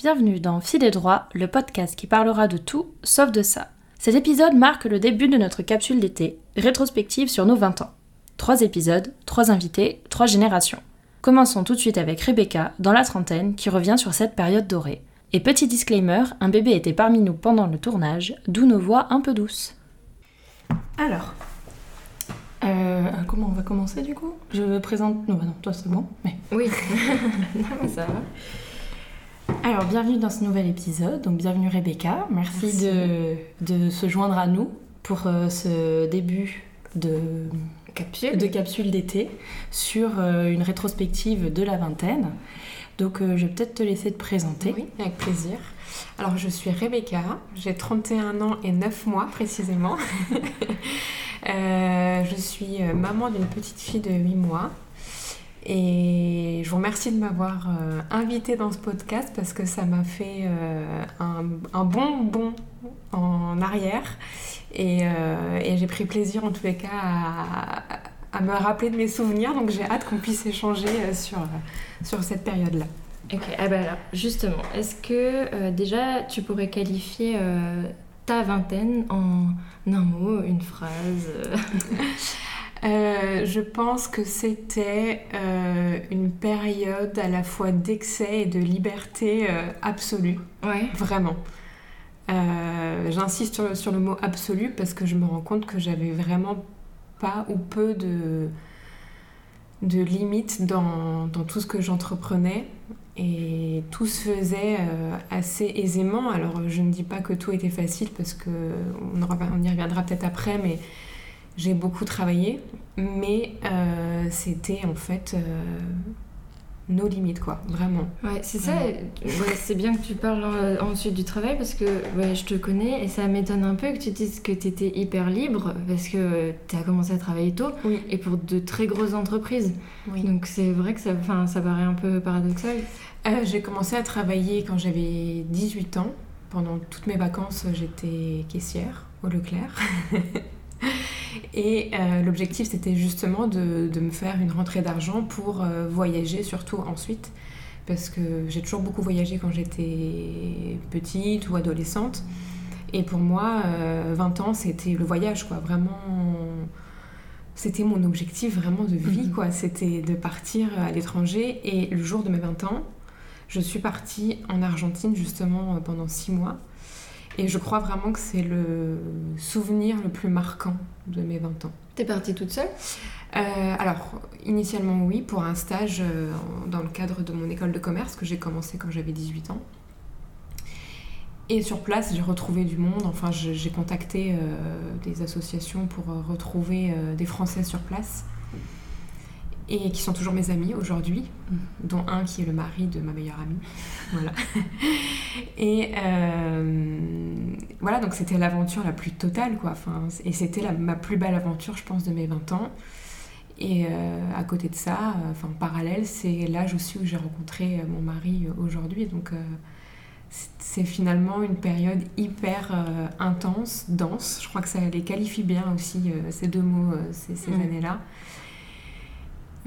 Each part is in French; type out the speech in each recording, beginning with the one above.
Bienvenue dans Fil et Droit, le podcast qui parlera de tout sauf de ça. Cet épisode marque le début de notre capsule d'été, rétrospective sur nos 20 ans. Trois épisodes, trois invités, trois générations. Commençons tout de suite avec Rebecca, dans la trentaine, qui revient sur cette période dorée. Et petit disclaimer, un bébé était parmi nous pendant le tournage, d'où nos voix un peu douces. Alors, euh, comment on va commencer du coup? Je me présente. Non, bah non, toi c'est bon. Mais... Oui, non, mais ça va. Alors, bienvenue dans ce nouvel épisode. Donc, bienvenue Rebecca. Merci, De, de se joindre à nous pour euh, ce début de Capsule. de capsule d'été sur euh, une rétrospective de la vingtaine. Donc, euh, je vais peut-être te laisser te présenter. Oui, avec plaisir. Alors, je suis Rebecca, j'ai 31 ans et 9 mois précisément. Je suis maman d'une petite fille de 8 mois. Et je vous remercie de m'avoir euh, invitée dans ce podcast parce que ça m'a fait euh, un, un bon bond en arrière. Et, euh, et j'ai pris plaisir en tous les cas à, à me rappeler de mes souvenirs. Donc j'ai hâte qu'on puisse échanger euh, sur, sur cette période-là. Ok, ah bah alors justement, est-ce que déjà tu pourrais qualifier ta vingtaine en un mot, une phrase euh, je pense que c'était euh, une période à la fois d'excès et de liberté euh, absolue, Ouais. vraiment. J'insiste sur, sur le mot absolu parce que je me rends compte que j'avais vraiment pas ou peu de, de limites dans, dans tout ce que j'entreprenais et tout se faisait assez aisément. Alors je ne dis pas que tout était facile parce que on, en rev- on y reviendra peut-être après, mais j'ai beaucoup travaillé, mais euh, c'était en fait euh, nos limites, quoi, vraiment. Ouais, c'est ça. Ouais. C'est bien que tu parles euh, ensuite du travail parce que ouais, je te connais et ça m'étonne un peu que tu dises que tu étais hyper libre parce que tu as commencé à travailler tôt Oui, et pour de très grosses entreprises. oui. Donc c'est vrai que ça, ça paraît un peu paradoxal. Euh, j'ai commencé à travailler quand j'avais 18 ans. Pendant toutes mes vacances, j'étais caissière au Leclerc. Et euh, l'objectif, c'était justement de, de me faire une rentrée d'argent pour euh, voyager, surtout ensuite. Parce que j'ai toujours beaucoup voyagé quand j'étais petite ou adolescente. Et pour moi, euh, 20 ans, c'était le voyage, quoi. Vraiment, c'était mon objectif vraiment de vie, Mhm. quoi. C'était de partir à l'étranger. Et le jour de mes 20 ans, je suis partie en Argentine, justement, euh, pendant 6 mois. Et je crois vraiment que c'est le souvenir le plus marquant de mes 20 ans. T'es partie toute seule? Euh, alors, initialement, oui, pour un stage euh, dans le cadre de mon école de commerce que j'ai commencé quand j'avais 18 ans. Et sur place, j'ai retrouvé du monde. Enfin, j'ai contacté euh, des associations pour retrouver des Français sur place. Et qui sont toujours mes amis aujourd'hui, dont un qui est le mari de ma meilleure amie. Voilà. Et euh, voilà, donc c'était l'aventure la plus totale, quoi. Enfin, et c'était ma plus belle aventure, je pense, de mes 20 ans. Et euh, à côté de ça, euh, enfin en parallèle, c'est l'âge aussi où j'ai rencontré mon mari aujourd'hui. Donc euh, c'est- finalement une période hyper intense, dense. Je crois que ça les qualifie bien aussi, ces deux mots, ces, ces Mm. années-là.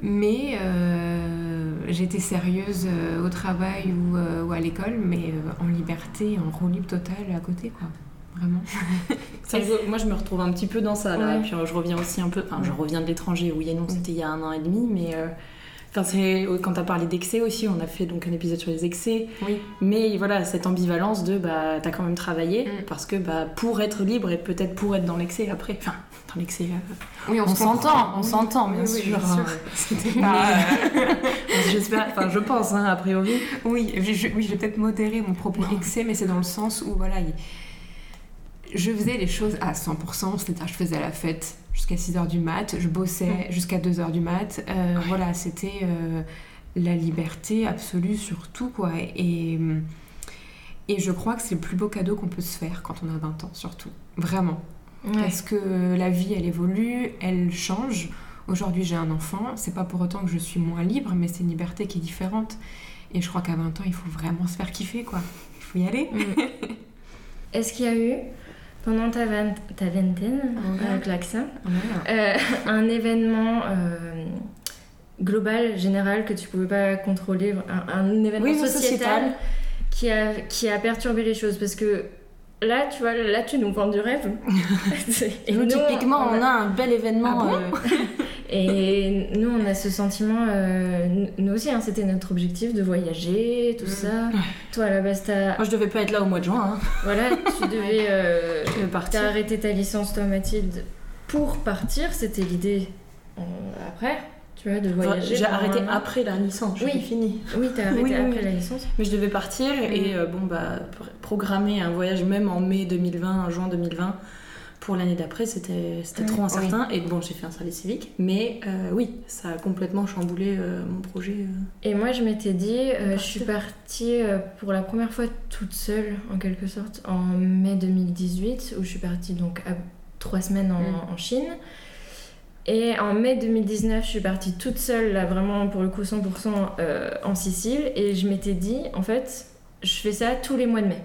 Mais euh, j'étais sérieuse euh, au travail ou, euh, ou à l'école, mais en liberté, en roue libre totale à côté, quoi. Vraiment. Ça, je- moi, je me retrouve un petit peu dans ça, là. Ouais. Et puis, je reviens aussi un peu... Enfin, je reviens de l'étranger. Oui et non, c'était il y a un an et demi, mais... Enfin, c'est... Quand t'as parlé d'excès aussi, on a fait donc un épisode sur les excès. Oui. Mais voilà, cette ambivalence de, bah, t'as quand même travaillé, Mm. parce que, bah, pour être libre et peut-être pour être dans l'excès après... Enfin, dans l'excès... euh, Oui, on s'entend, on s'entend, bien Oui, oui, sûr. bien sûr. hein. C'était pas... euh, J'espère... Enfin, je pense, hein, a priori. Oui, je, je- oui, je vais peut-être modérer mon propos excès, mais c'est dans le sens où voilà, il- je faisais les choses à 100%, c'est-à-dire je faisais la fête jusqu'à 6h du mat, je bossais jusqu'à 2h du mat. euh, Ouais. Voilà, c'était euh, la liberté absolue sur tout, quoi. Et, et je crois que c'est le plus beau cadeau qu'on peut se faire quand on a 20 ans, surtout. Vraiment. Ouais. Parce que la vie, elle évolue, elle change. Aujourd'hui, j'ai un enfant. C'est pas pour autant que je suis moins libre, mais c'est une liberté qui est différente. Et je crois qu'à 20 ans, il faut vraiment se faire kiffer, quoi. Il faut y aller. Mm. Est-ce qu'il y a eu, pendant ta, vingt- ta vingtaine, Ouais. avec l'accent, euh, un événement euh, global, général, que tu pouvais pas contrôler, un, un événement Oui, mais sociétal, sociétal. qui a, qui a perturbé les choses Parce que là, tu vois, là, tu nous vends du rêve. Et nous, typiquement, on a... un bel événement. Ah euh, Et nous, on a ce sentiment, euh, nous aussi, hein, c'était notre objectif de voyager, tout ça. Toi, à la base, t'as. Moi, je devais pas être là au mois de juin. Hein. Voilà, tu devais, euh, partir. T'as arrêté ta licence, toi, Mathilde, pour partir. C'était l'idée euh, après. Tu vois, de voyager. J'ai arrêté après la licence, oui. fini. Oui, t'as arrêté après la licence. Mais je devais partir et euh, bon, bah, programmer un voyage même en mai 2020, en juin 2020 pour l'année d'après, c'était trop incertain. Et bon, j'ai fait un service civique. Mais euh, oui, ça a complètement chamboulé euh, mon projet. Euh. Et moi, je m'étais dit, je suis partie pour la première fois toute seule, en quelque sorte, en mai 2018, où je suis partie donc à trois semaines en, mm. en Chine. Et en mai 2019, je suis partie toute seule, là vraiment pour le coup 100% en Sicile. Et je m'étais dit, en fait, je fais ça tous les mois de mai.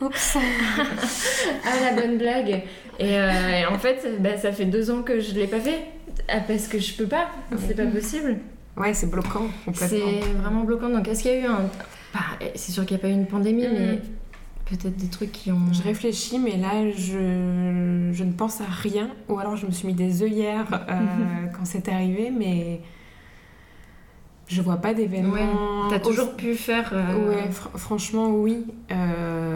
Oups Ah, la bonne blague euh, et, en fait, bah, ça fait deux ans que je l'ai pas fait. Ah, parce que je peux pas, c'est pas possible. Ouais, c'est bloquant, C'est vraiment bloquant. Donc, est-ce qu'il y a eu un. Bah, c'est sûr qu'il n'y a pas eu une pandémie, mm. mais peut-être des trucs qui ont. Je réfléchis, mais là, je, je ne pense à rien. Ou alors, je me suis mis des œillères euh, quand c'est arrivé, mais je vois pas d'événement. Ouais, T'as toujours pu faire. Euh, ouais, franchement, oui. Euh,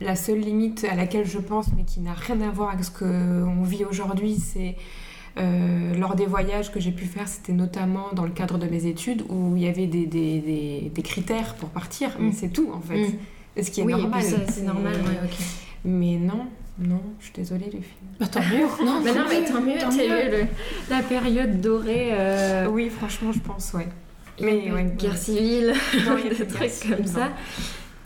la seule limite à laquelle je pense, mais qui n'a rien à voir avec ce qu'on vit aujourd'hui, c'est euh, lors des voyages que j'ai pu faire, c'était notamment dans le cadre de mes études où il y avait des, des, des, des critères pour partir, mais mm. c'est tout en fait. Mm. Ce qui est oui, normal. c'est normal, ouais, ok. Mais non, non, je suis désolée les filles. Bah, tant mieux. non, mais non, mais tant mieux. Tant mieux. la période dorée. Oui, franchement, je pense, ouais mais ouais, guerre civile, des trucs comme ça.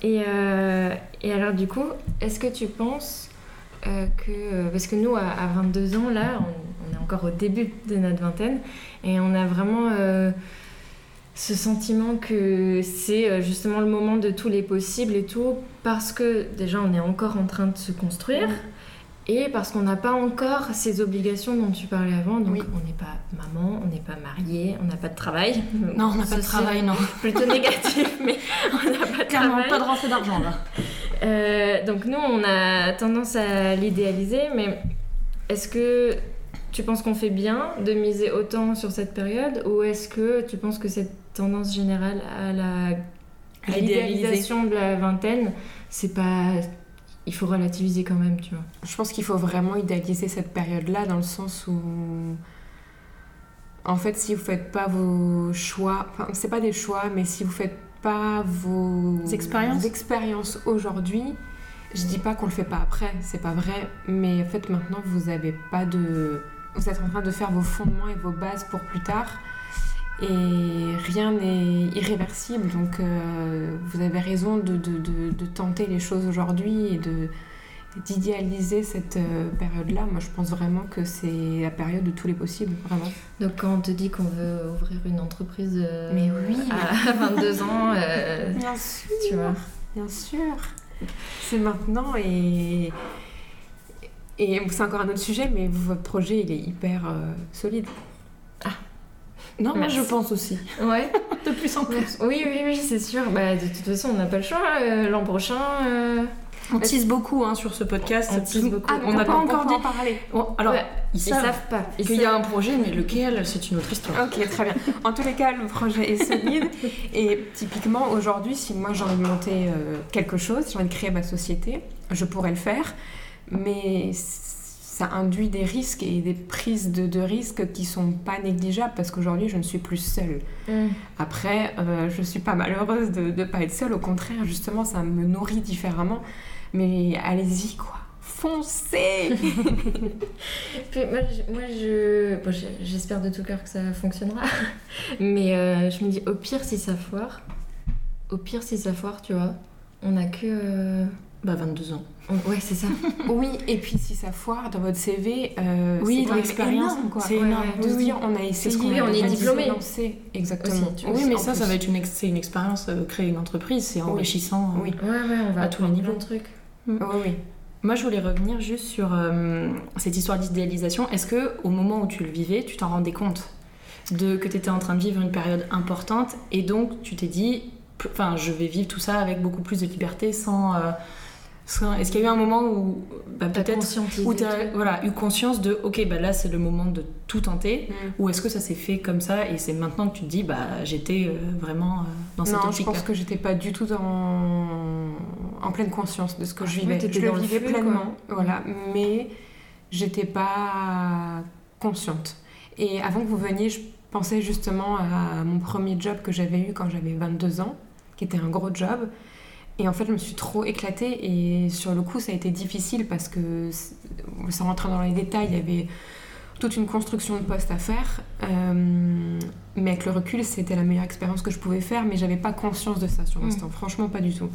Et, euh, et, alors du coup, est-ce que tu penses euh, que... Parce que nous, à, 22 ans, là, on, est encore au début de notre vingtaine, et on a vraiment euh, ce sentiment que c'est justement le moment de tous les possibles et tout, parce que déjà, on est encore en train de se construire. Et parce qu'on n'a pas encore ces obligations dont tu parlais avant, donc on n'est pas maman, on n'est pas marié, on n'a pas de travail. Non, on n'a pas de travail, non. Plutôt négatif, mais on n'a pas de Clairement pas de rentrée d'argent là. Euh, donc nous, on a tendance à l'idéaliser, mais est-ce que tu penses qu'on fait bien de miser autant sur cette période, ou est-ce que tu penses que cette tendance générale à la à l'idéalisation de la vingtaine, c'est pas il faut relativiser quand même, tu vois. Je pense qu'il faut vraiment idéaliser cette période-là dans le sens où, en fait, si vous faites pas vos choix, enfin, c'est pas des choix, mais si vous faites pas vos expériences, expériences aujourd'hui, je dis pas qu'on le fait pas après, c'est pas vrai, mais en fait maintenant vous avez pas de, vous êtes en train de faire vos fondements et vos bases pour plus tard et rien n'est irréversible. Donc euh, vous avez raison de, de, de, tenter les choses aujourd'hui et de d'idéaliser cette euh, période-là. Moi, je pense vraiment que c'est la période de tous les possibles, vraiment. Donc, quand on te dit qu'on veut ouvrir une entreprise euh, mais oui. à 22 ans, bien sûr, tu vois. bien sûr, c'est maintenant et et c'est encore un autre sujet, mais votre projet il est hyper solide. Non, moi je pense aussi. Ouais. de plus en plus. Oui, oui, oui, c'est sûr. Bah, de toute façon, on n'a pas le choix. Euh, l'an prochain. Euh, on tease beaucoup hein, sur ce podcast. On tease beaucoup. Ah, on n'a pas, encore dit parler. alors, ils, savent, pas. Qu'il y a un projet, mais lequel, c'est une autre histoire. Ok, très bien. En tous les cas, le projet est solide. et typiquement, aujourd'hui, si moi j'ai envie de monter euh, quelque chose, j'ai envie de créer ma société, je pourrais le faire. Mais ça induit des risques et des prises de, de risques qui sont pas négligeables parce qu'aujourd'hui je ne suis plus seule. Mm. Après, euh, je suis pas malheureuse de ne pas être seule, au contraire, justement, ça me nourrit différemment. Mais allez-y, quoi. Foncez moi, je, j'espère de tout cœur que ça fonctionnera. Mais euh, je me dis, au pire, si ça foire, au pire, si ça foire, tu vois, on a que. Euh, bah, 22 ans. Ouais, c'est ça. oui, et puis si ça foire dans votre CV, euh, oui, dans l'expérience, c'est énorme. De se dire, on a essayé, oui, on, est diplômé. Exactement. oui, mais ça, ça va être une, c'est une expérience, euh, créer une entreprise, c'est enrichissant. Oui, ouais, ouais, on va à tous les niveaux. de trucs. Mm. Oui, oui. Moi, je voulais revenir juste sur euh, cette histoire d'idéalisation. Est-ce que, au moment où tu le vivais, tu t'en rendais compte de que tu étais en train de vivre une période importante et donc tu t'es dit enfin, je vais vivre tout ça avec beaucoup plus de liberté sans. Est-ce qu'il y a eu un moment où bah, peut-être où tu as voilà, eu conscience de ok bah là c'est le moment de tout tenter mm. ou est-ce que ça s'est fait comme ça et c'est maintenant que tu te dis bah j'étais euh, vraiment euh, dans cette Non, je pense que j'étais pas du tout en pleine conscience de ce que je vivais. je le vivais pleinement, voilà, mais j'étais pas consciente. Et avant que vous veniez, je pensais justement à mon premier job que j'avais eu quand j'avais 22 ans, qui était un gros job. Et en fait, je me suis trop éclatée et sur le coup, ça a été difficile parce que, sans rentrer dans les détails, il y avait toute une construction de poste à faire. Euh, mais avec le recul, c'était la meilleure expérience que je pouvais faire, mais j'avais pas conscience de ça sur mm. l'instant. Franchement, pas du tout.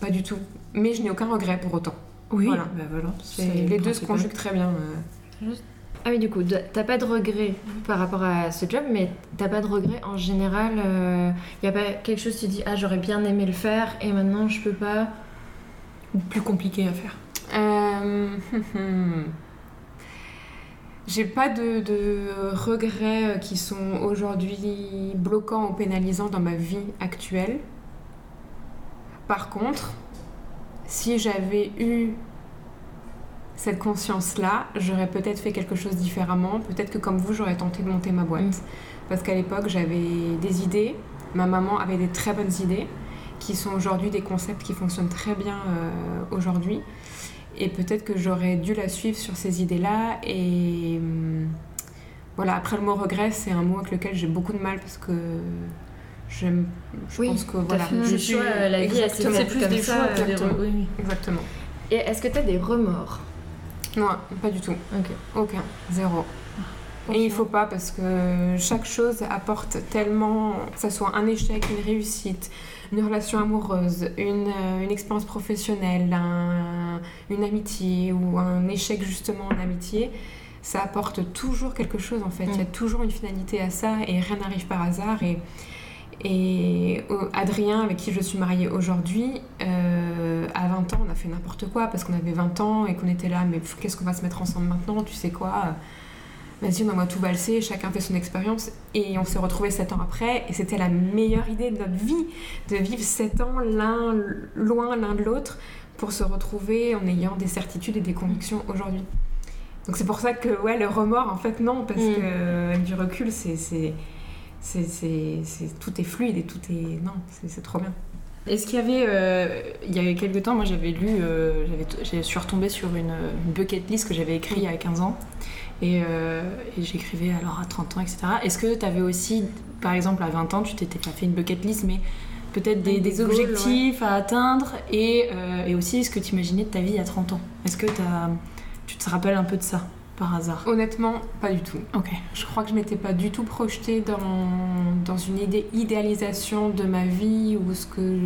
Pas du tout. Mais je n'ai aucun regret pour autant. Oui, voilà. Bah les deux se conjuguent très bien. Euh. Ah oui, du coup, t'as pas de regret par rapport à ce job, mais t'as pas de regret en général. Il euh, y a pas quelque chose, tu dis, ah, j'aurais bien aimé le faire et maintenant je peux pas. Ou plus compliqué à faire? Euh... J'ai pas de, regrets qui sont aujourd'hui bloquants ou pénalisants dans ma vie actuelle. Par contre, si j'avais eu cette conscience-là, j'aurais peut-être fait quelque chose différemment. Peut-être que comme vous, j'aurais tenté de monter ma boîte. Mm. Parce qu'à l'époque, j'avais des idées. Ma maman avait des très bonnes idées qui sont aujourd'hui des concepts qui fonctionnent très bien euh, aujourd'hui. Et peut-être que j'aurais dû la suivre sur ces idées-là. Et hum, voilà, après le mot regret, c'est un mot avec lequel j'ai beaucoup de mal parce que je pense que voilà, je suis la vie c'est plus des choix exactement. Et est-ce que tu as des remords? Non, pas du tout. Aucun, zéro. Et il faut pas parce que chaque chose apporte tellement, que ce soit un échec, une réussite, une relation amoureuse, une, euh, une expérience professionnelle, une amitié ou un échec justement en amitié, ça apporte toujours quelque chose en fait. Il y a mm. toujours une finalité à ça et rien n'arrive par hasard. Et, et euh, Adrien, avec qui je suis mariée aujourd'hui, euh, à 20 ans, on a fait n'importe quoi parce qu'on avait 20 ans et qu'on était là, mais qu'est-ce qu'on va se mettre ensemble maintenant Tu sais quoi? Vas-y, on va tout valser, chacun fait son expérience. Et on s'est retrouvés 7 ans après, et c'était la meilleure idée de notre vie, de vivre 7 ans l'un loin l'un de l'autre pour se retrouver en ayant des certitudes et des convictions aujourd'hui. Donc c'est pour ça que, ouais, le remords, en fait, non, parce mm. que avec du recul, c'est c'est, tout est fluide et tout est. Non, c'est, trop bien. Est-ce qu'il y avait, euh, il y avait quelques temps, moi j'avais lu, euh, je suis retombée sur une, bucket list que j'avais écrite il y a 15 ans et, euh, et, j'écrivais alors à 30 ans, etc. Est-ce que tu avais aussi, par exemple à 20 ans, tu t'étais pas fait une bucket list, mais peut-être des, objectifs à atteindre et, et aussi ce que tu imaginais de ta vie à 30 ans? Est-ce que tu te rappelles un peu de ça? Par hasard Honnêtement, pas du tout. Ok. Je crois que je m'étais pas du tout projetée dans, dans une idée, idéalisation de ma vie ou ce que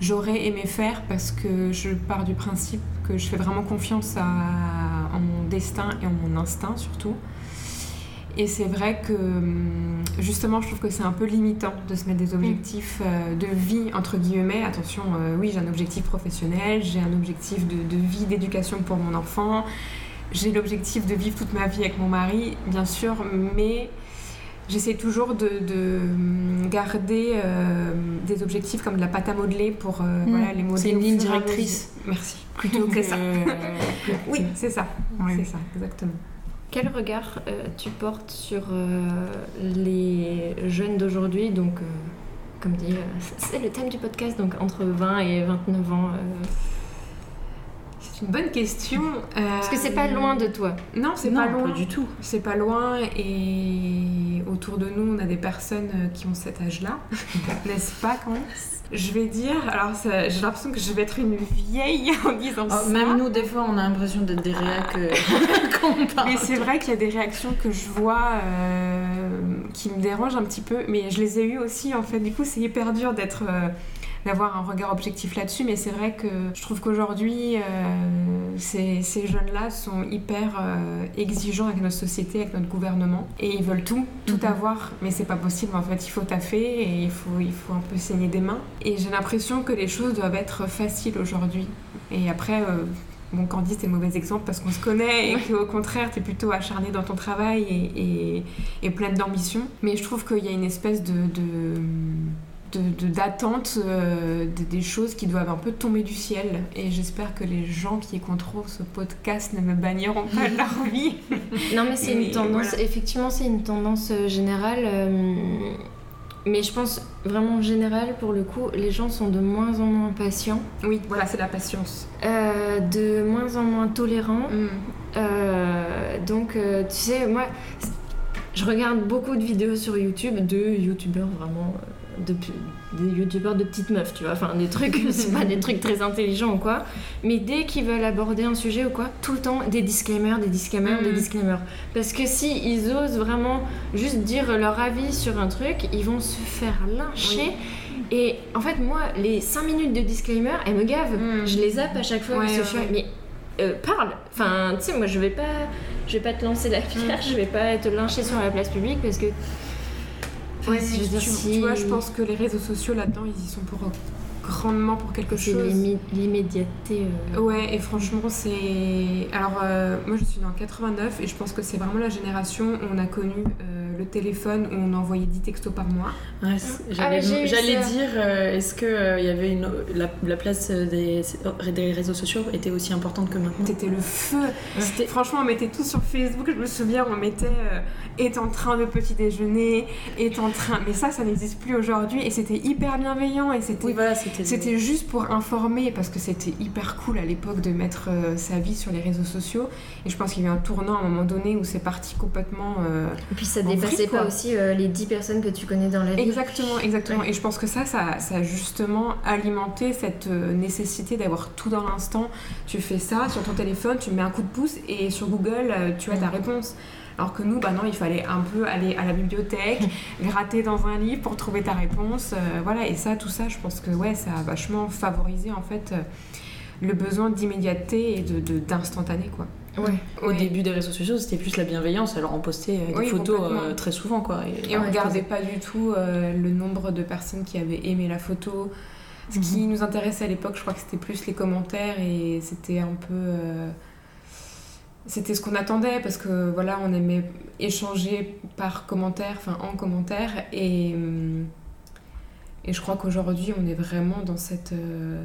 j'aurais aimé faire parce que je pars du principe que je fais vraiment confiance à, en mon destin et en mon instinct surtout. Et c'est vrai que justement, je trouve que c'est un peu limitant de se mettre des objectifs euh, de vie, entre guillemets. Attention, euh, oui, j'ai un objectif professionnel, j'ai un objectif de, de vie, d'éducation pour mon enfant, j'ai l'objectif de vivre toute ma vie avec mon mari, bien sûr, mais j'essaie toujours de, garder euh, des objectifs comme de la pâte à modeler pour euh, voilà, les modeler. C'est une ligne directrice. Merci. Plutôt que ça. oui, c'est ça. C'est ça, exactement. Quel regard euh, tu portes sur les jeunes d'aujourd'hui? Donc, comme dit, c'est le thème du podcast, donc entre 20 et 29 ans c'est une bonne question. Parce que c'est pas euh, loin de toi. Non, c'est pas loin. du tout. C'est pas loin et autour de nous, on a des personnes euh, qui ont cet âge-là, n'est-ce pas quand même Je vais dire, alors j'ai l'impression que je vais être une vieille en disant oh, ça. Même nous, des fois, on a l'impression d'être des réacs euh, Mais c'est vrai qu'il y a des réactions que je vois qui me dérangent un petit peu, mais je les ai eues aussi en fait. Du coup, c'est hyper dur d'être d'avoir un regard objectif là-dessus, mais c'est vrai que je trouve qu'aujourd'hui, euh, ces, ces jeunes-là sont hyper euh, exigeants avec notre société, avec notre gouvernement, et ils veulent tout, tout mhm. avoir, mais c'est pas possible en fait, il faut taffer et il faut, il faut un peu saigner des mains. Et j'ai l'impression que les choses doivent être faciles aujourd'hui. Et après, euh, bon, Candice, c'est mauvais exemple parce qu'on se connaît et qu'au contraire, tu es plutôt acharné dans ton travail et, et, pleine d'ambition. Mais je trouve qu'il y a une espèce de, d'attente de, des choses qui doivent un peu tomber du ciel. Et j'espère que les gens qui écouteront ce podcast ne me banniront pas de leur vie. non, mais c'est une tendance, effectivement, c'est une tendance générale. Mais je pense vraiment en général, pour le coup, les gens sont de moins en moins patients. Oui, voilà, c'est la patience. Euh, de moins en moins tolérants. Mm. Euh, donc, euh, tu sais, moi, je regarde beaucoup de vidéos sur YouTube de youtubeurs vraiment de, des youtubeurs de petites meufs, tu vois, enfin des trucs, c'est pas des trucs très intelligents ou quoi, mais dès qu'ils veulent aborder un sujet ou quoi, tout le temps des disclaimers, des disclaimers, des mm. disclaimers. Parce que si ils osent vraiment juste dire leur avis sur un truc, ils vont se faire lyncher. Et en fait, moi, les 5 minutes de disclaimer, elles me gavent. Mm. Je les zappe à chaque fois. Mais euh, parle. Enfin, tu sais, moi, je vais pas, je vais pas te lancer la pierre, mm. je vais pas te lyncher sur la place publique parce que Ouais, tu, vois, je pense que les réseaux sociaux là-dedans, ils y sont pour grandement pour quelque chose. C'est l'immédiateté. Euh. Ouais, et franchement, c'est. Alors, euh, moi je suis dans 89 et je pense que c'est vraiment la génération où on a connu euh, le téléphone où on envoyait 10 textos par mois. Ouais, J'allais ah, dire, est-ce qu'il il y avait une, la, place des, des, réseaux sociaux était aussi importante que maintenant? C'était le feu. Franchement, on mettait tout sur Facebook. Je me souviens, on mettait est en train de petit déjeuner, est en train. Mais ça, ça n'existe plus aujourd'hui et c'était hyper bienveillant et c'était. Oui, voilà, c'était juste pour informer, parce que c'était hyper cool à l'époque de mettre euh, sa vie sur les réseaux sociaux. Et je pense qu'il y a eu un tournant à un moment donné où c'est parti complètement. Euh, et puis ça dépassait pas aussi euh, les 10 personnes que tu connais dans la vie. Exactement, exactement. Et je pense que ça, ça, ça a justement alimenté cette nécessité d'avoir tout dans l'instant. Tu fais ça sur ton téléphone, tu mets un coup de pouce et sur Google, tu as ta réponse. Alors que nous, bah non, il fallait un peu aller à la bibliothèque, gratter dans un livre pour trouver ta réponse. Euh, voilà, et ça, tout ça, je pense que ouais, ça a vachement favorisé en fait euh, le besoin d'immédiateté et d'instantané, de, quoi. Ouais. Au début des réseaux sociaux, c'était plus la bienveillance. Alors on postait euh, des photos très souvent, quoi. Et, on regardait pas du tout le nombre de personnes qui avaient aimé la photo. Ce qui mhm. nous intéressait à l'époque, je crois que c'était plus les commentaires et c'était un peu c'était ce qu'on attendait parce que voilà, on aimait échanger par commentaire, enfin en commentaire. Et, hum, et je crois qu'aujourd'hui, on est vraiment dans cette, euh,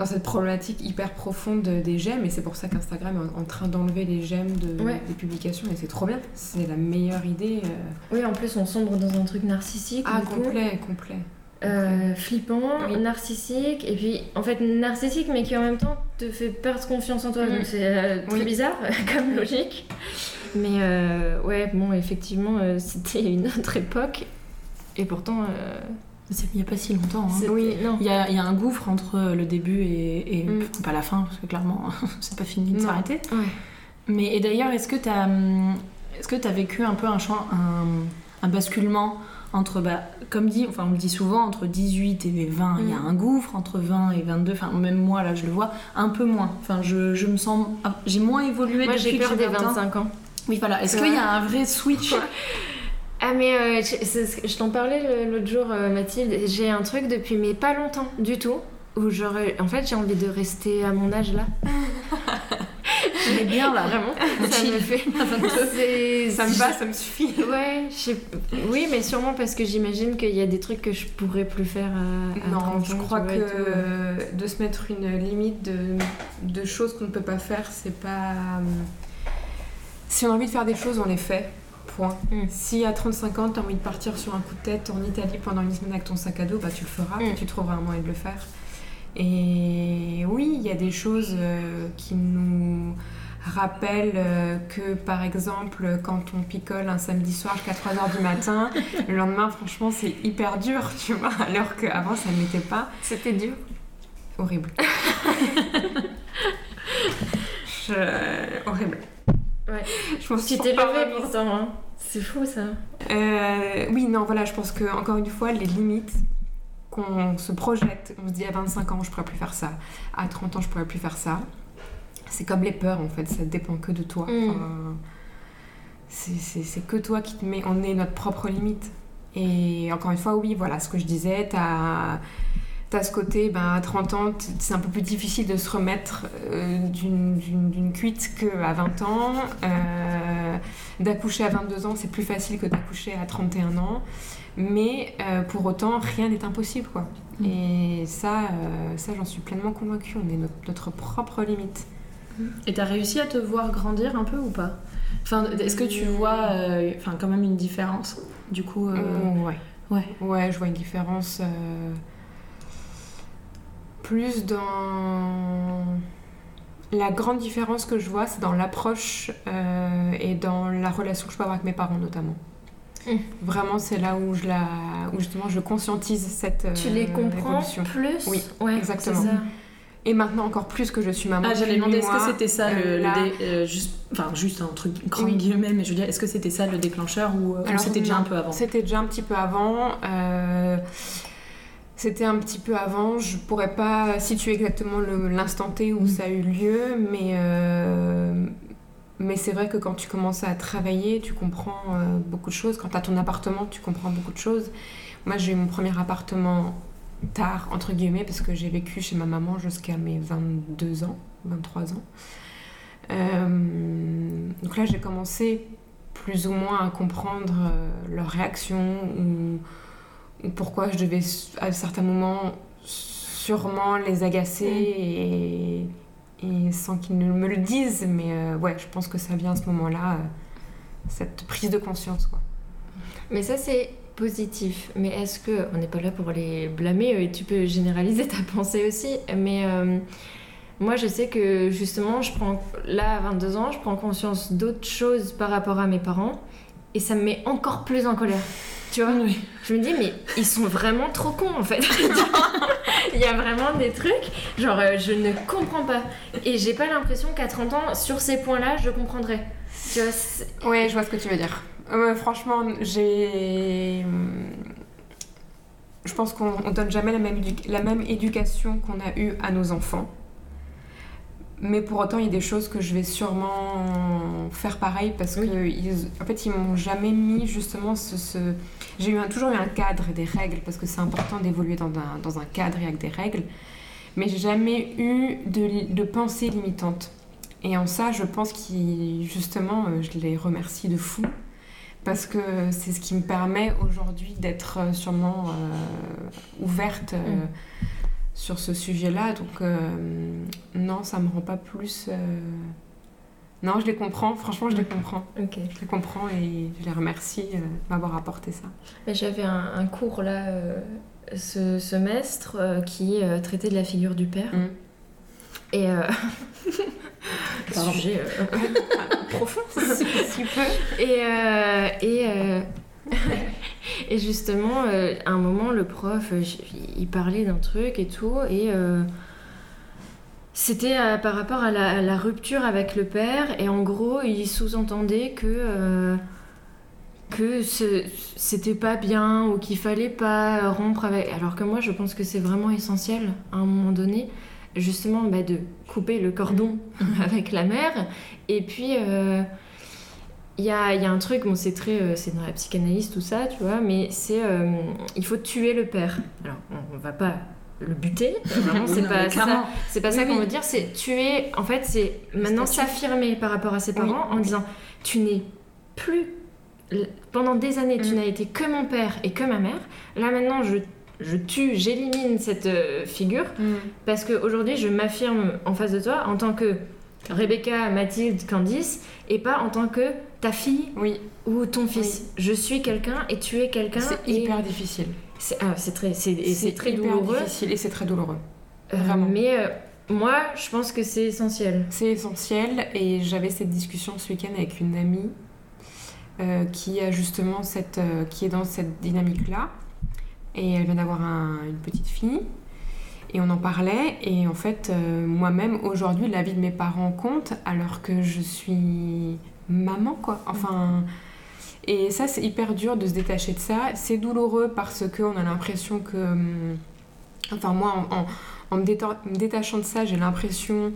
dans cette problématique hyper profonde des j'aime. Et c'est pour ça qu'Instagram est en train d'enlever les j'aime de, des publications. Et c'est trop bien. C'est la meilleure idée. Euh. Oui, en plus, on sombre dans un truc narcissique. Ah, complet, complet. Euh, flippant, narcissique, et puis en fait narcissique, mais qui en même temps te fait perdre confiance en toi. Donc mm. c'est euh, très bizarre comme logique. Mais euh, ouais, bon, effectivement, c'était une autre époque, et pourtant. Il n'y a pas si longtemps. Hein. Oui, non. Il y a, y a, un gouffre entre le début et, mm. pas la fin, parce que clairement, c'est pas fini de s'arrêter. Mais et d'ailleurs, est-ce que tu as, hum, est-ce que as vécu un peu un, un, un basculement entre, bah, comme dit, enfin on le dit souvent, entre 18 et 20, il y a mm. un gouffre, entre 20 et 22, enfin même moi là je le vois, un peu moins. Enfin je, je me sens, ah, j'ai moins évolué moi, depuis que j'ai des 25 ans. Oui voilà, est-ce qu'il y a un vrai switch Ah mais euh, je, t'en parlais l'autre jour euh, Mathilde, j'ai un truc depuis mais pas longtemps du tout, où j'aurais, en fait j'ai envie de rester à mon âge là. est bien là, vraiment. Ça me fait. ça me va, ça me suffit. Ouais, oui, mais sûrement parce que j'imagine qu'il y a des trucs que je pourrais plus faire à, Non, je crois que de se mettre une limite de, de choses qu'on ne peut pas faire, c'est pas. Euh, si on a envie de faire des choses, on les fait. Point. Mm. Si à 35 ans, tu as envie de partir sur un coup de tête en Italie pendant une semaine avec ton sac à dos, bah tu le feras, mm. tu trouveras un moyen de le faire. Et oui, il y a des choses euh, qui nous rappellent euh, que, par exemple, quand on picole un samedi soir jusqu'à 3h du matin, le lendemain, franchement, c'est hyper dur, tu vois, alors qu'avant, ça ne l'était pas. C'était dur Horrible. Horrible. Ouais. Je pense tu t'es pourtant, hein. C'est fou ça. Euh, oui, non, voilà, je pense que encore une fois, les limites, qu'on se projette, on se dit à 25 ans je pourrais plus faire ça, à 30 ans je pourrais plus faire ça. C'est comme les peurs en fait, ça dépend que de toi. Mm. c'est que toi qui te mets, on est notre propre limite. Et encore une fois, oui, voilà ce que je disais, t'as T'as ce côté, ben, à 30 ans, c'est un peu plus difficile de se remettre euh, d'une cuite qu'à 20 ans. Euh, d'accoucher à 22 ans, c'est plus facile que d'accoucher à 31 ans. Mais euh, pour autant, rien n'est impossible. Quoi. Mm. Et ça, ça j'en suis pleinement convaincue. On est notre, propre limite. Et t'as réussi à te voir grandir un peu ou pas? Enfin, Est-ce que tu vois enfin, quand même une différence Du coup, ouais. ouais. Ouais, je vois une différence plus dans... La grande différence que je vois, c'est dans l'approche euh, et dans la relation que je peux avoir avec mes parents notamment. Mmh. Vraiment, c'est là où je la, où justement je conscientise cette. Tu les euh, comprends plus? Oui, ouais, exactement. Et maintenant encore plus que je suis maman. Ah, j'allais demander est-ce que c'était ça le, euh, juste, enfin juste un truc grand guillemets, mais je veux dire, est-ce que c'était ça le déclencheur ou, c'était déjà un peu avant? C'était déjà un petit peu avant. C'était un petit peu avant, je pourrais pas situer exactement l'instant T où mm. ça a eu lieu, mais, euh, mais c'est vrai que quand tu commences à travailler, tu comprends euh, beaucoup de choses. Quand tu as ton appartement, tu comprends beaucoup de choses. Moi, j'ai eu mon premier appartement tard, entre guillemets, parce que j'ai vécu chez ma maman jusqu'à mes 22 ans, 23 ans. Euh, donc là, j'ai commencé plus ou moins à comprendre leurs réactions ou pourquoi je devais à certains moments sûrement les agacer mm. et, sans qu'ils ne me le disent. Mais euh, ouais, je pense que ça vient à ce moment-là, euh, cette prise de conscience. Quoi. Mais ça, c'est positif. Mais est-ce que, on n'est pas là pour les blâmer, et tu peux généraliser ta pensée aussi, mais euh, moi je sais que justement, je prends, là à 22 ans, je prends conscience d'autres choses par rapport à mes parents, et ça me met encore plus en colère. Tu vois Je me dis, mais ils sont vraiment trop cons en fait. Il y a vraiment des trucs, genre euh, je ne comprends pas. Et j'ai pas l'impression qu'à 30 ans, sur ces points-là, je comprendrais. Tu vois, ouais, je vois ce que tu veux dire. franchement, j'ai. Je pense qu'on donne jamais la même, la même éducation qu'on a eue à nos enfants. Mais pour autant, il y a des choses que je vais sûrement faire pareil parce que ils, en fait, ils m'ont jamais mis justement ce. J'ai eu toujours eu un cadre et des règles parce que c'est important d'évoluer dans un, dans un, cadre et avec des règles. Mais j'ai jamais eu de, de pensée limitante. Et en ça, je pense qu'ils, justement, euh, je les remercie de fou parce que c'est ce qui me permet aujourd'hui d'être euh, sûrement euh, ouverte. Mm sur ce sujet-là. Donc, euh, non, ça me rend pas plus. Euh, non, je les comprends. Franchement, je les comprends. Je les comprends et je les remercie euh, de m'avoir apporté ça. J'avais un, cours là ce semestre qui traitait de la figure du père. Mm. Et. sujet profond. si, peu. Et. et et justement, euh, à un moment, le prof, euh, il parlait d'un truc et tout, et euh, c'était par rapport à la, rupture avec le père, et en gros, il sous-entendait que que c'était pas bien ou qu'il fallait pas rompre avec. Alors que moi, je pense que c'est vraiment essentiel à un moment donné, justement, bah, de couper le cordon avec la mère, et puis il y a, y a, un truc, bon, c'est très, euh, c'est dans la psychanalyse tout ça, tu vois, mais c'est, euh, il faut tuer le père. Alors, on, va pas le buter, vraiment, c'est pas, ça, c'est pas ça qu'on veut dire, c'est tuer, en fait, c'est maintenant s'affirmer par rapport à ses parents en disant, tu n'es plus, pendant des années, tu mm. n'as été que mon père et que ma mère, là maintenant, je je tue, j'élimine cette euh, figure mm. parce qu'aujourd'hui je m'affirme en face de toi en tant que Rebecca, Mathilde, Candice, et pas en tant que ta fille oui. ou ton fils. Je suis quelqu'un et tu es quelqu'un. C'est hyper difficile. C'est ah, très, c'est très douloureux. difficile et c'est très douloureux. Euh, Vraiment. Mais euh, moi, je pense que c'est essentiel. C'est essentiel et j'avais cette discussion ce week-end avec une amie euh, qui a justement cette, qui est dans cette dynamique-là et elle vient d'avoir une petite fille et on en parlait, et en fait, euh, moi-même, aujourd'hui, la vie de mes parents compte, alors que je suis maman, quoi. Enfin. Et ça, c'est hyper dur de se détacher de ça. C'est douloureux parce qu'on a l'impression que. Hum, enfin, moi, en, me, détachant de ça, j'ai l'impression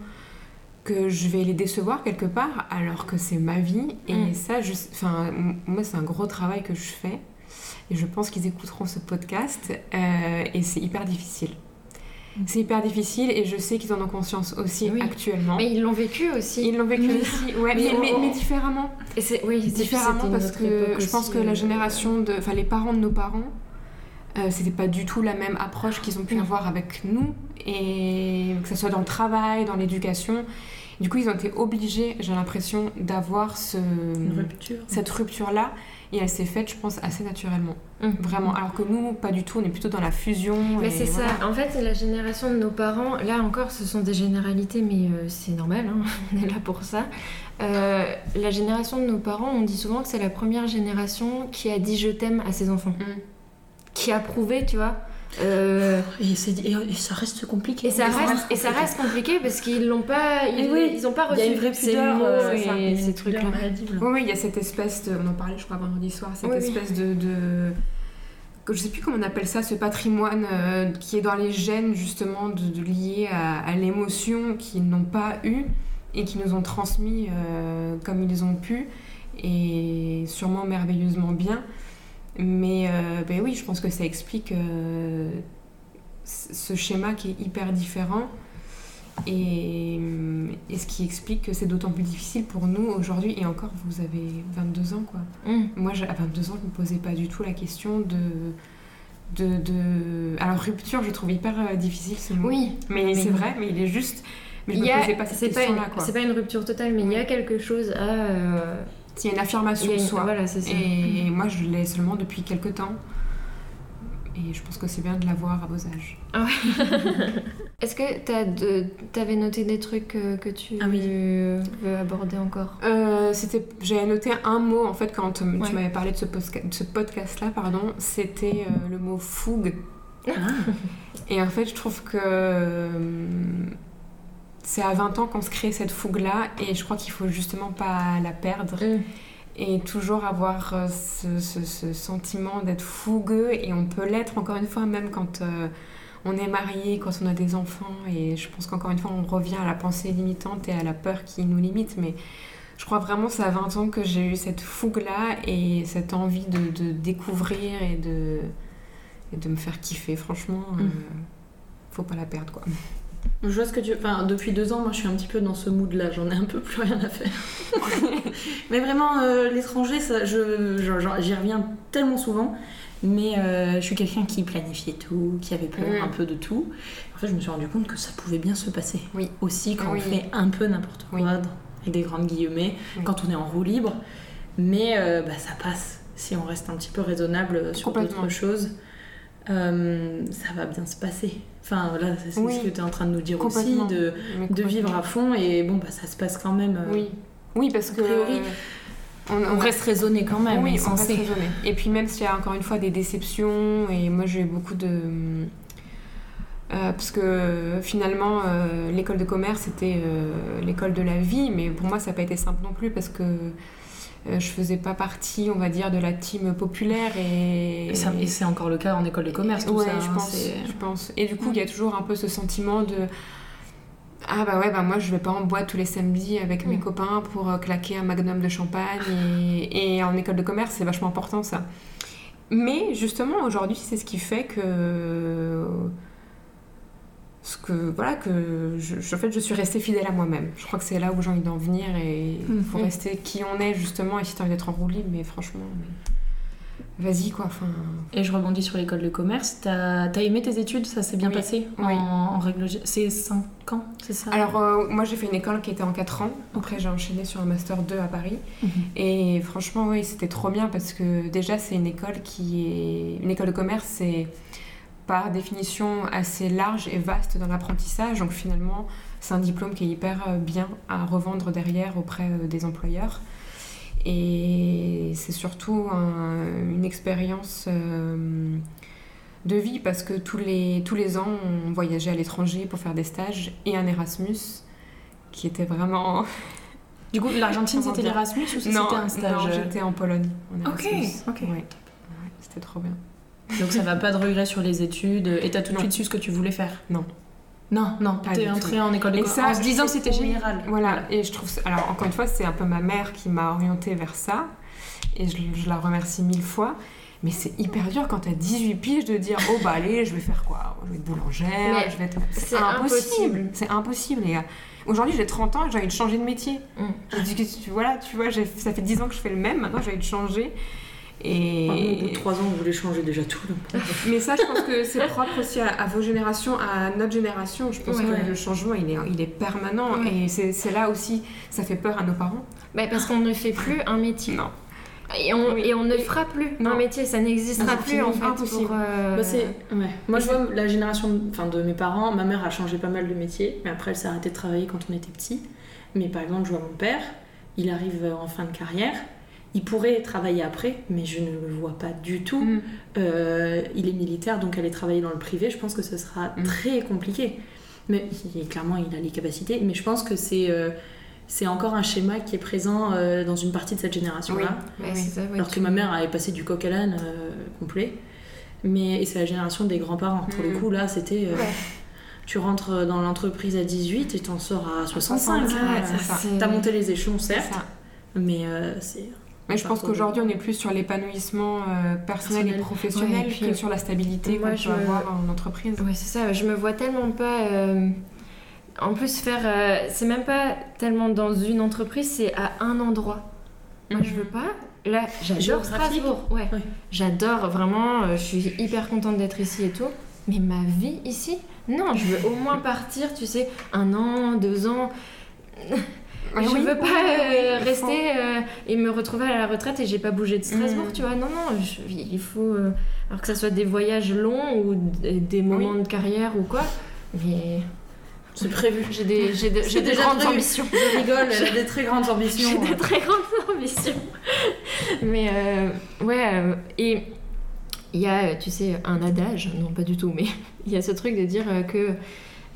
que je vais les décevoir quelque part, alors que c'est ma vie. Et mm. ça, je, enfin, moi, c'est un gros travail que je fais. Et je pense qu'ils écouteront ce podcast. Euh, et c'est hyper difficile. C'est hyper difficile et je sais qu'ils en ont conscience aussi Oui. actuellement. Mais ils l'ont vécu aussi. Ils l'ont vécu Oui. aussi, ouais, Mais mais, mais- on- mais différemment. Et c'est oui, Différemment parce que je pense que la euh, génération de. Enfin, les parents de nos parents, euh, c'était pas du tout la même approche qu'ils ont pu avoir avec nous, et que ce soit dans le travail, dans l'éducation. Du coup, ils ont été obligés, j'ai l'impression, d'avoir ce, rupture. cette rupture-là, et elle s'est faite, je pense, assez naturellement. Mm. Vraiment. Alors que nous, pas du tout, on est plutôt dans la fusion. Mais c'est voilà. ça. En fait, la génération de nos parents, là encore, ce sont des généralités, mais euh, c'est normal, hein, on est là pour ça. Euh, la génération de nos parents, on dit souvent que c'est la première génération qui a dit je t'aime à ses enfants. Mm. Qui a prouvé, tu vois. Euh, Et, c'est- et- et ça reste compliqué. et, ça reste, et ça reste compliqué parce qu'ils l'ont pas, ils, Et oui, ils ont pas Il y reçu a une vraie pudeur, euh, et ça, il y a une ces trucs-là. Oui, il y a cette espèce de. On en parlait, je crois, vendredi soir, cette Oui, oui. espèce de. Je sais plus comment on appelle ça, ce patrimoine euh, qui est dans les gènes, justement, de, lié à, l'émotion qu'ils n'ont pas eu et qui nous ont transmis euh, comme ils ont pu et sûrement merveilleusement bien. Mais euh, ben oui, je pense que ça explique ce schéma qui est hyper différent. Et, et ce qui explique que c'est d'autant plus difficile pour nous aujourd'hui. Et encore, vous avez 22 ans, quoi. Mm. Moi, à 22 ans, je me posais pas du tout la question de. de, de... Alors, rupture, je trouve hyper euh, difficile ce mot. Oui, Mais, mais- c'est vrai, mais il est juste. Mais je me a- posais pas cette c'est une, question-là, quoi. c'est pas une rupture totale, mais il y a quelque chose à. euh, Il y a une affirmation de une- soi. Voilà, c'est ça. Et moi, je l'ai seulement depuis quelques temps. Et je pense que c'est bien de l'avoir à vos âges. Est-ce que t'as de- t'avais noté des trucs euh, que tu Ah oui. veux aborder encore? Euh, c'était, j'avais noté un mot en fait quand Ouais. tu m'avais parlé de ce, podcast-là, pardon. C'était euh, le mot fougue. Ah. Et en fait, je trouve que euh, c'est à 20 ans qu'on se crée cette fougue-là, et je crois qu'il faut justement pas la perdre et toujours avoir ce, ce- ce sentiment d'être fougueux, et on peut l'être encore une fois, même quand euh, on est marié, quand on a des enfants, et je pense qu'encore une fois, on revient à la pensée limitante et à la peur qui nous limite, mais je crois vraiment que c'est à 20 ans que j'ai eu cette fougue-là et cette envie de, de découvrir et de, et de me faire kiffer. Franchement, euh, Mm. faut pas la perdre, quoi. Je vois ce que tu. Enfin, depuis deux ans, moi, je suis un petit peu dans ce mood-là. J'en ai un peu plus rien à faire. mais vraiment, euh, l'étranger, j'y reviens tellement souvent. Mais euh, je suis quelqu'un qui planifiait tout, qui avait peur Mm. un peu de tout. En fait, je me suis rendu compte que ça pouvait bien se passer. Oui. Aussi quand Oui. on fait un peu n'importe quoi, Oui. avec des grandes guillemets, quand on est en roue libre. Mais euh, bah, ça passe. Si on reste un petit peu raisonnable sur Complètement. d'autres choses, euh, ça va bien se passer. Enfin, là, c'est ce que tu es en train de nous dire aussi, de, de vivre à fond et bon bah ça se passe quand même euh, Oui. Oui, parce que. A priori, on, on reste raisonné quand même oui, on reste raisonné. Et puis même s'il y a encore une fois des déceptions, et moi j'ai eu beaucoup de... euh, parce que finalement, euh, l'école de commerce, c'était euh, l'école de la vie, mais pour moi, ça n'a pas été simple non plus, parce que euh, je faisais pas partie, on va dire, de la team populaire. Et, Et, c'est encore le cas en école de commerce, tout ouais, ça. je hein, pense, je pense. Et du coup, il y a toujours un peu ce sentiment de ah bah ouais, bah moi je vais pas en boîte tous les samedis avec mes Mm. copains pour euh, claquer un magnum de champagne. Et, et en école de commerce, c'est vachement important ça. Mais justement, aujourd'hui, c'est ce qui fait que. Ce que voilà que je, en fait je suis restée fidèle à moi-même. Je crois que c'est là où j'ai envie d'en venir et il faut Mhm. rester qui on est justement et si t'as envie d'être en roue libre, mais franchement, mais vas-y quoi. Enfin, Et je rebondis sur l'école de commerce. T'as as aimé tes études? Ça s'est bien Oui. passé? En, Oui. en règle gé- C'est 5 ans, c'est ça? Alors, euh, moi, j'ai fait une école qui était en 4 ans. Après, j'ai enchaîné sur un Master 2 à Paris. Mhm. Et franchement, oui, c'était trop bien parce que déjà, c'est une école qui est. Une école de commerce, c'est par définition assez large et vaste dans l'apprentissage. Donc, finalement, c'est un diplôme qui est hyper euh, bien à revendre derrière auprès euh, des employeurs. Et c'est surtout un- une expérience euh, de vie parce que tous les, tous les ans, on voyageait à l'étranger pour faire des stages et un Erasmus qui était vraiment. Du coup, l'Argentine, c'était l'Erasmus ou c'était un stage non, j'étais en Pologne. en Ok, Erasmus. ok. Ouais. Ouais, c'était trop bien. Donc ça va pas de regret sur les études. Et t'as tout de suite su ce que tu voulais faire? Non. Non, non, Pas t'es entrée en école de Et commerce ça, en se disant que c'était général. Voilà, et je trouve Alors, encore une fois, c'est un peu ma mère qui m'a orientée vers ça, et je, je la remercie mille fois. Mais c'est hyper dur quand t'as 18 piges de dire oh bah allez, je vais faire quoi? Je vais être boulangère, je vais être. C'est impossible. C'est impossible, les gars. Aujourd'hui, j'ai 30 ans et j'ai envie de changer de métier. Mm. Je dis que tu, voilà, tu vois, ça fait 10 ans que je fais le même, maintenant j'ai envie de changer. Et... au bout de 3 ans, vous voulez changer déjà tout. Mais ça, je pense que c'est propre aussi à, vos générations, à notre génération. Je pense que le changement, il est, il est permanent. Et c'est là aussi, ça fait peur à nos parents. Bah, parce qu'on ne fait plus un métier. Non. Et on, et on ne fera plus un métier, ça n'existera plus en fait. Impossible. Euh, bah, ouais. Moi je vois la génération enfin, de mes parents, ma mère a changé pas mal de métiers, mais après elle s'est arrêtée de travailler quand on était petit. Mais par exemple, je vois mon père, il arrive en fin de carrière, il pourrait travailler après, mais je ne le vois pas du tout. Mm. Euh, il est militaire, donc aller travailler dans le privé, je pense que ce sera mm. très compliqué. Mais clairement, il a les capacités, mais je pense que c'est euh, c'est encore un schéma qui est présent euh, dans une partie de cette génération-là. Alors que ma mère avait passé du coq à l'âne complet. Mais, et c'est la génération des grands-parents. Pour le mm. coup, là, c'était. Tu rentres dans l'entreprise à 18 et t'en sors à 65. T'as monté les échelons, certes. Mais c'est. Mais je pense qu'aujourd'hui, on est plus sur l'épanouissement personnel, et professionnel que sur la stabilité qu'on peut avoir en entreprise. Oui, c'est ça. Je me vois tellement pas en plus, faire. Euh, c'est même pas tellement dans une entreprise, c'est à un endroit. Moi, je veux pas. Là, j'adore Strasbourg. Ouais. J'adore vraiment. Euh, je suis hyper contente d'être ici et tout. Mais ma vie ici, non, je veux au moins partir, tu sais, un an, deux ans. Je veux pas euh, rester et me retrouver à la retraite et j'ai pas bougé de Strasbourg, mm. tu vois. Non, non, il faut. alors que ça soit des voyages longs ou des moments de carrière ou quoi. Mais c'est prévu. J'ai des, j'ai des grandes ambitions. Je rigole, j'ai des très grandes ambitions. J'ai des très grandes ambitions. Mais euh, ouais, euh, et il y a, tu sais, un adage, non pas du tout, mais il y a ce truc de dire euh, que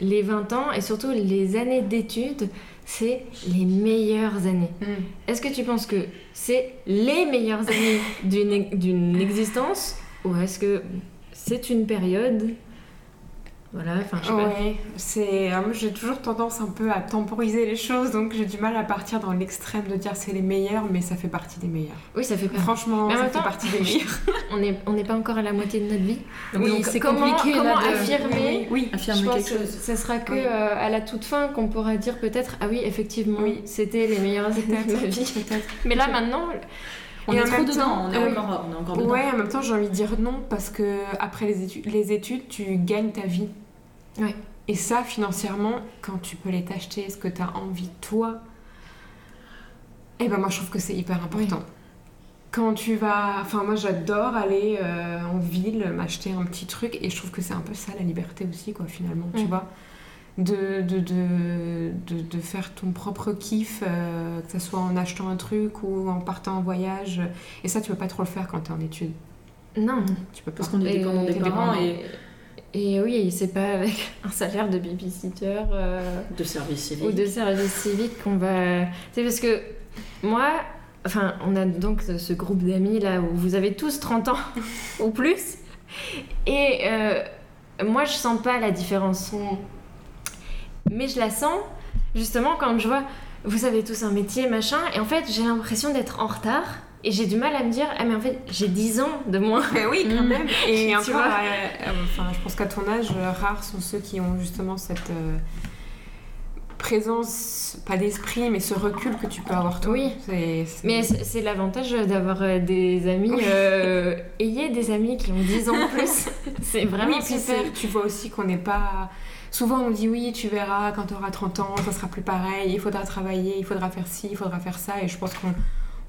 les 20 ans et surtout les années d'études, c'est les meilleures années. Mm. Est-ce que tu penses que c'est les meilleures années d'une, d'une existence ou est-ce que c'est une période voilà, enfin, je sais ouais, c'est. Euh, moi, j'ai toujours tendance un peu à temporiser les choses, donc j'ai du mal à partir dans l'extrême de dire c'est les meilleurs, mais ça fait partie des meilleurs. Oui, ça fait Franchement, ça fait partie des meilleurs. on n'est on pas encore à la moitié de notre vie. Oui, c'est compliqué. Comment affirmer Oui, affirmer je quelque chose. Ce sera que euh, à la toute fin qu'on pourra dire peut-être ah oui, effectivement, oui. c'était les meilleures années de ma vie. Mais là, maintenant. On est trop dedans, on est, euh, encore, on est encore dedans. Ouais, en même temps, j'ai envie de dire non parce que après les études, les études tu gagnes ta vie. Ouais. Et ça, financièrement, quand tu peux les t'acheter, ce que tu as envie toi, eh ben moi, je trouve que c'est hyper important. Quand tu vas. Enfin, moi, j'adore aller euh, en ville, m'acheter un petit truc, et je trouve que c'est un peu ça la liberté aussi, quoi, finalement, tu vois. De, de, de, de, faire ton propre kiff, euh, que ce soit en achetant un truc ou en partant en voyage. Et ça, tu peux pas trop le faire quand tu es en études. Non, tu peux pas. Parce qu'on est dépendant des parents et et oui, c'est pas avec un salaire de babysitter euh, de service civique ou de service civique qu'on va. C'est parce que moi, enfin, on a donc ce groupe d'amis là où vous avez tous 30 ans ou plus, et euh, moi je sens pas la différence, mais je la sens justement quand je vois vous avez tous un métier machin, et en fait j'ai l'impression d'être en retard et j'ai du mal à me dire, ah mais en fait j'ai 10 ans de moins. Mais oui, quand mm. même. Et encore, euh, euh, enfin, je pense qu'à ton âge, euh, rares sont ceux qui ont justement cette présence, pas d'esprit, mais ce recul que tu peux avoir toi. Oui, mais c'est l'avantage d'avoir des amis. ayez des amis qui ont 10 ans de plus. c'est vraiment oui, super. Tu vois aussi qu'on n'est pas... Souvent on dit oui, tu verras, quand tu auras 30 ans, ça sera plus pareil, il faudra travailler, il faudra faire ci, il faudra faire ça, et je pense qu'on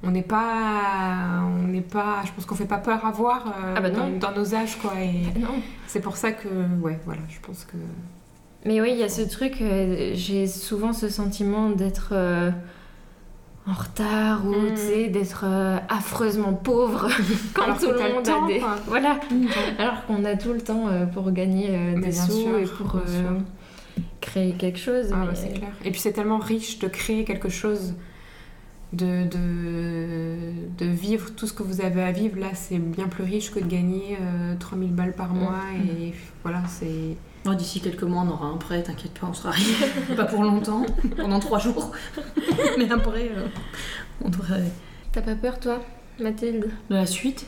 on n'est pas on n'est pas je pense qu'on fait pas peur à voir euh, ah bah dans, nos âges quoi. Et ah c'est pour ça que ouais voilà je pense que mais oui il y a ce truc euh, j'ai souvent ce sentiment d'être euh, en retard ou mm. d'être affreusement pauvre quand tout le monde a des voilà alors qu'on a tout le temps pour gagner des sous et pour créer quelque chose ah, clair et puis c'est tellement riche de créer quelque chose de, de, vivre tout ce que vous avez à vivre. Là, c'est bien plus riche que de gagner 3000 euh, balles par mois. Mm. Et voilà, c'est. D'ici quelques mois, on aura un prêt, t'inquiète pas, on sera arrivé. pas pour longtemps, pendant trois jours. Mais après, euh, on devrait. T'as pas peur, toi, Mathilde? De la suite?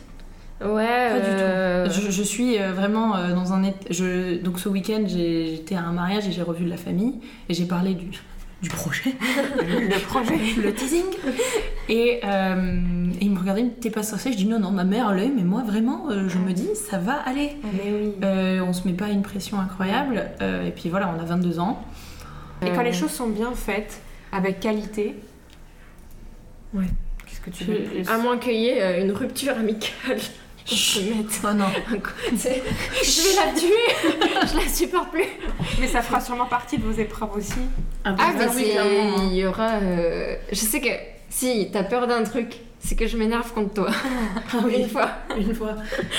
Ouais. Pas du euh, tout. Je, je suis euh, vraiment euh, dans un. Je, donc ce week-end, j'étais à un mariage et j'ai revu de la famille et j'ai parlé du, du projet, Le projet. le teasing. Et, euh, et il me regardait, il me dit, t'es pas stressée? Je dis non, non, ma mère l'est, mais moi vraiment, euh, je me dis, ça va aller. Mais oui. Euh, on se met pas une pression incroyable. euh, et puis voilà, on a 22 ans. Et quand les choses sont bien faites, avec qualité. Ouais. Qu'est-ce que tu veux de plus? À moins qu'il y ait une rupture amicale. On se mette Oh non. Je vais la tuer Je la supporte plus Mais ça fera sûrement partie de vos épreuves aussi. Ah, bah, mais oui, hein. il y aura. euh, Je sais que si t'as peur d'un truc, c'est que je m'énerve contre toi. Ah oui, Une fois. une fois.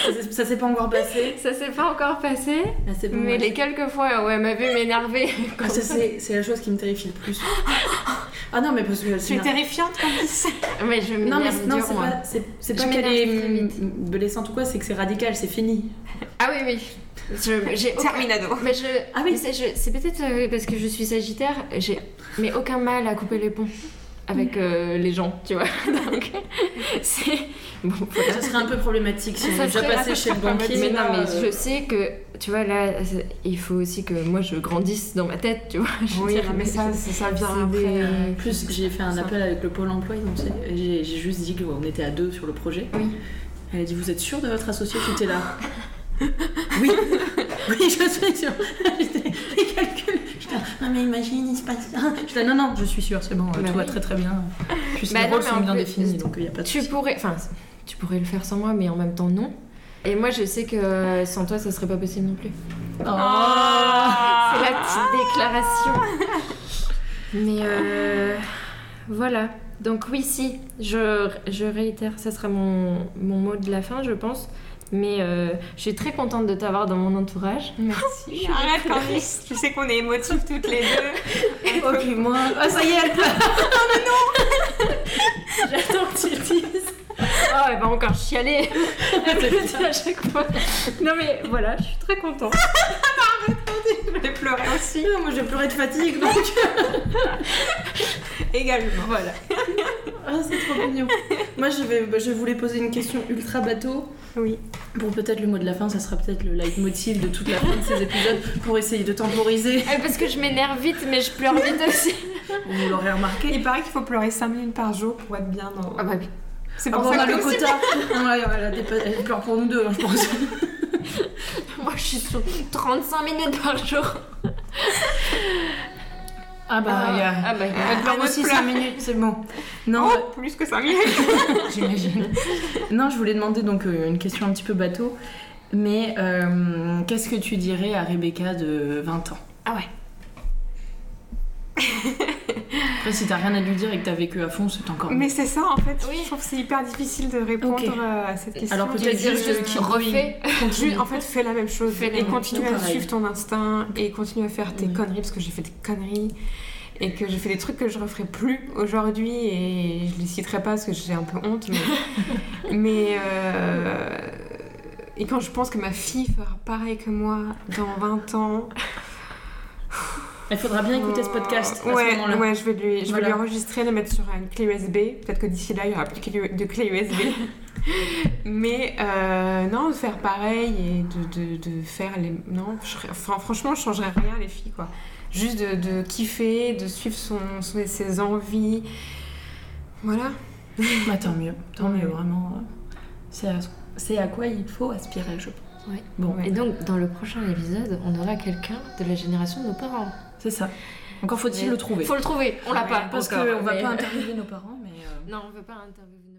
Ça s'est- Ça s'est pas encore passé. Ça s'est pas encore passé, Ah, bon, mais ouais. les quelques fois où elle m'a vu m'énerver. Ah, c'est la chose qui me terrifie le plus. Ah non, mais parce que Tu es terrifiante comme ça. mais je Non, mais m'énerve non, c'est pas, pas qu'elle m'énerve est blessante ou quoi, c'est que c'est radical, c'est fini. Ah oui, oui. Je- J'ai aucun- Terminado. Mais je, Ah oui. c'est peut-être euh, parce que je suis sagittaire, j'ai mais aucun mal à couper les ponts avec euh, les gens, tu vois. Donc c'est bon. voilà. Ça serait un peu problématique si on est déjà passé chez le banquier. Mais non, mais euh, je sais que tu vois là, il faut aussi que moi je grandisse dans ma tête, tu vois. Oui, dire, mais ça, ça, ça vient après. des- euh, Plus, j'ai fait un appel avec le pôle emploi, j'ai, juste dit qu'on était à deux sur le projet. Oui. Elle a dit Vous êtes sûr de votre associé qui était là? Oui, oui, je suis sûre. Les calculs. Non, mais imagine, il se passe. ça. Non, non, je suis sûre, c'est bon, Bah tout va très très bien. Puis Bah les non, rôles sont en bien plus, définis, donc il n'y a pas de Tu souci. pourrais, enfin, tu pourrais le faire sans moi, mais en même temps non. Et moi, je sais que sans toi, ça serait pas possible non plus. Oh. Ah. C'est la petite déclaration. Mais euh, voilà. Donc oui, si, je, je réitère, ça sera mon, mon mot de la fin, je pense. Mais euh, je suis très contente de t'avoir dans mon entourage. Merci. Arrête, Candice. Tu sais qu'on est émotifs toutes les deux. Oh, moi. Ah, ça y est, elle pleure. non, mais non J'attends que tu le dises. Oh, elle va encore chialer. Elle me le dit à chaque fois. Non mais voilà, je suis très contente. Je vais pleurer aussi. Moi, je pleurais de fatigue, donc. Également. Voilà. Ah, c'est trop mignon. Moi, je, vais, bah, je voulais poser une question ultra bateau. Oui. Pour peut-être le mot de la fin, ça sera peut-être le leitmotiv de toute la fin de ces épisodes pour essayer de temporiser. Euh, Parce que je m'énerve vite, mais je pleure vite aussi. Vous l'aurez remarqué. Il paraît qu'il faut pleurer 5 minutes par jour pour être bien dans. Ah bah oui. C'est Ah pour bon, on ça a que le quota. Non, elle, elle a elle pleure pour nous deux, hein, je pense. Moi, je suis sur 35 minutes par jour. Ah bah, il y a. Ah bah, il y a- Elle pleure Ah, aussi notre 5 minutes, c'est bon. Non, Oh, plus que 5 minutes. j'imagine. Non, je voulais demander donc euh, une question un petit peu bateau. Mais euh, qu'est-ce que tu dirais à Rebecca de 20 ans? Ah ouais. Après, si t'as rien à lui dire et que t'as vécu à fond, c'est encore mieux. Mais c'est ça en fait. Oui. Je trouve que c'est hyper difficile de répondre euh, à cette question. Alors peut-être dire juste juste qui refais Juste, en fait, fais la même chose Fais la et même continue chose. à suivre ton instinct et continue à faire tes Oui. conneries parce que j'ai fait des conneries et que j'ai fait des trucs que je referai plus aujourd'hui et je les citerai pas parce que j'ai un peu honte. Mais, mais, euh, et quand je pense que ma fille fera pareil que moi dans 20 ans. Il faudra bien écouter ce podcast à ouais, ce moment-là. ouais, je vais lui, je vais Voilà. lui enregistrer, le mettre sur une clé USB. Peut-être que d'ici là, il y aura plus de clé, de clé USB. Mais euh, non, de faire pareil et de, de, de faire les. Non, je franchement, je changerais rien, les filles, quoi. Juste de, de kiffer, de suivre son, son- ses envies. Voilà. Bah, tant mieux, tant Ouais. mieux, vraiment. euh, C'est à, c'est à quoi il faut aspirer, je pense. Ouais. Bon, Ouais. Et donc, dans le prochain épisode, on aura quelqu'un de la génération de nos parents. C'est ça. Encore faut-il Mais le trouver. Faut le trouver, on l'a pas. Parce qu'on va mais- pas interviewer nos parents, mais. euh, Non, on veut pas interviewer